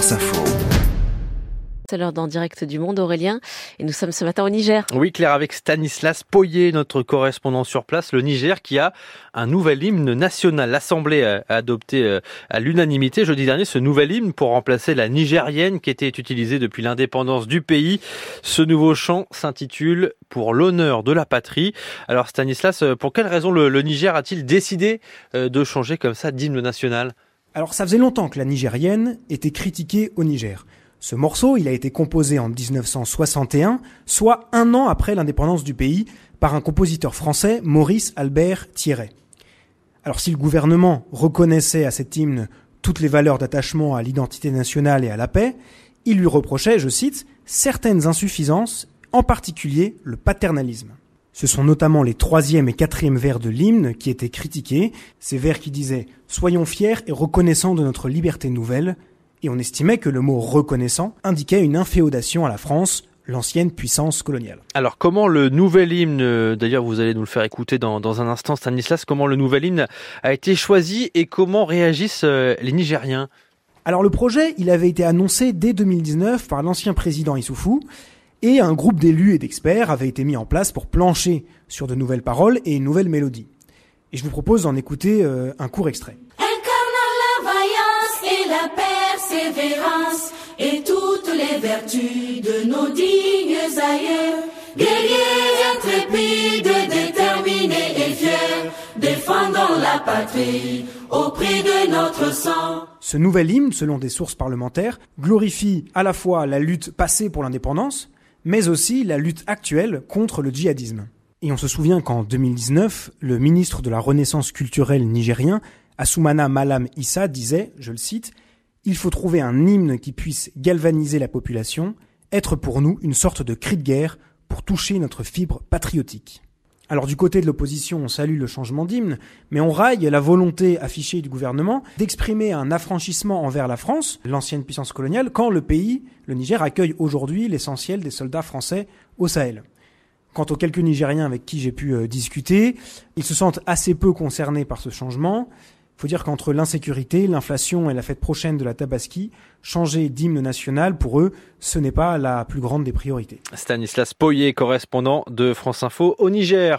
France Info. C'est l'heure d'en direct du monde, Aurélien. Et nous sommes ce matin au Niger. Oui, Claire, avec Stanislas Poyer, notre correspondant sur place, le Niger qui a un nouvel hymne national. L'Assemblée a adopté euh, à l'unanimité jeudi dernier ce nouvel hymne pour remplacer la nigérienne qui était utilisée depuis l'indépendance du pays. Ce nouveau chant s'intitule Pour l'honneur de la patrie. Alors Stanislas, euh, pour quelle raison le, le Niger a-t-il décidé euh, de changer comme ça d'hymne national? Alors ça faisait longtemps que la nigérienne était critiquée au Niger. Ce morceau, il a été composé en 1961, soit un an après l'indépendance du pays, par un compositeur français, Maurice Albert Thierret. Alors si le gouvernement reconnaissait à cet hymne toutes les valeurs d'attachement à l'identité nationale et à la paix, il lui reprochait, je cite, certaines insuffisances, en particulier le paternalisme. Ce sont notamment les troisième et quatrième vers de l'hymne qui étaient critiqués, ces vers qui disaient Soyons fiers et reconnaissants de notre liberté nouvelle, et on estimait que le mot reconnaissant indiquait une inféodation à la France, l'ancienne puissance coloniale. Alors comment le nouvel hymne, d'ailleurs vous allez nous le faire écouter dans, dans un instant Stanislas, comment le nouvel hymne a été choisi et comment réagissent euh, les Nigériens? Alors le projet, il avait été annoncé dès 2019 par l'ancien président Issoufou, et un groupe d'élus et d'experts avait été mis en place pour plancher sur de nouvelles paroles et une nouvelle mélodie. Et je vous propose d'en écouter euh, un court extrait. Incarnant la vaillance et la persévérance et toutes les vertus de nos dignes aïeux, guerriers intrépides, déterminés et fiers, défendant la patrie au prix de notre sang. Ce nouvel hymne, selon des sources parlementaires, glorifie à la fois la lutte passée pour l'indépendance, mais aussi la lutte actuelle contre le djihadisme. Et on se souvient qu'en 2019, le ministre de la Renaissance culturelle nigérien, Assoumana Malam Issa, disait, je le cite, Il faut trouver un hymne qui puisse galvaniser la population, être pour nous une sorte de cri de guerre pour toucher notre fibre patriotique. Alors du côté de l'opposition, on salue le changement d'hymne, mais on raille la volonté affichée du gouvernement d'exprimer un affranchissement envers la France, l'ancienne puissance coloniale, quand le pays, le Niger, accueille aujourd'hui l'essentiel des soldats français au Sahel. Quant aux quelques Nigériens avec qui j'ai pu euh, discuter, ils se sentent assez peu concernés par ce changement. Il faut dire qu'entre l'insécurité, l'inflation et la fête prochaine de la Tabaski, changer d'hymne national, pour eux, ce n'est pas la plus grande des priorités. Stanislas Poyer, correspondant de France Info au Niger.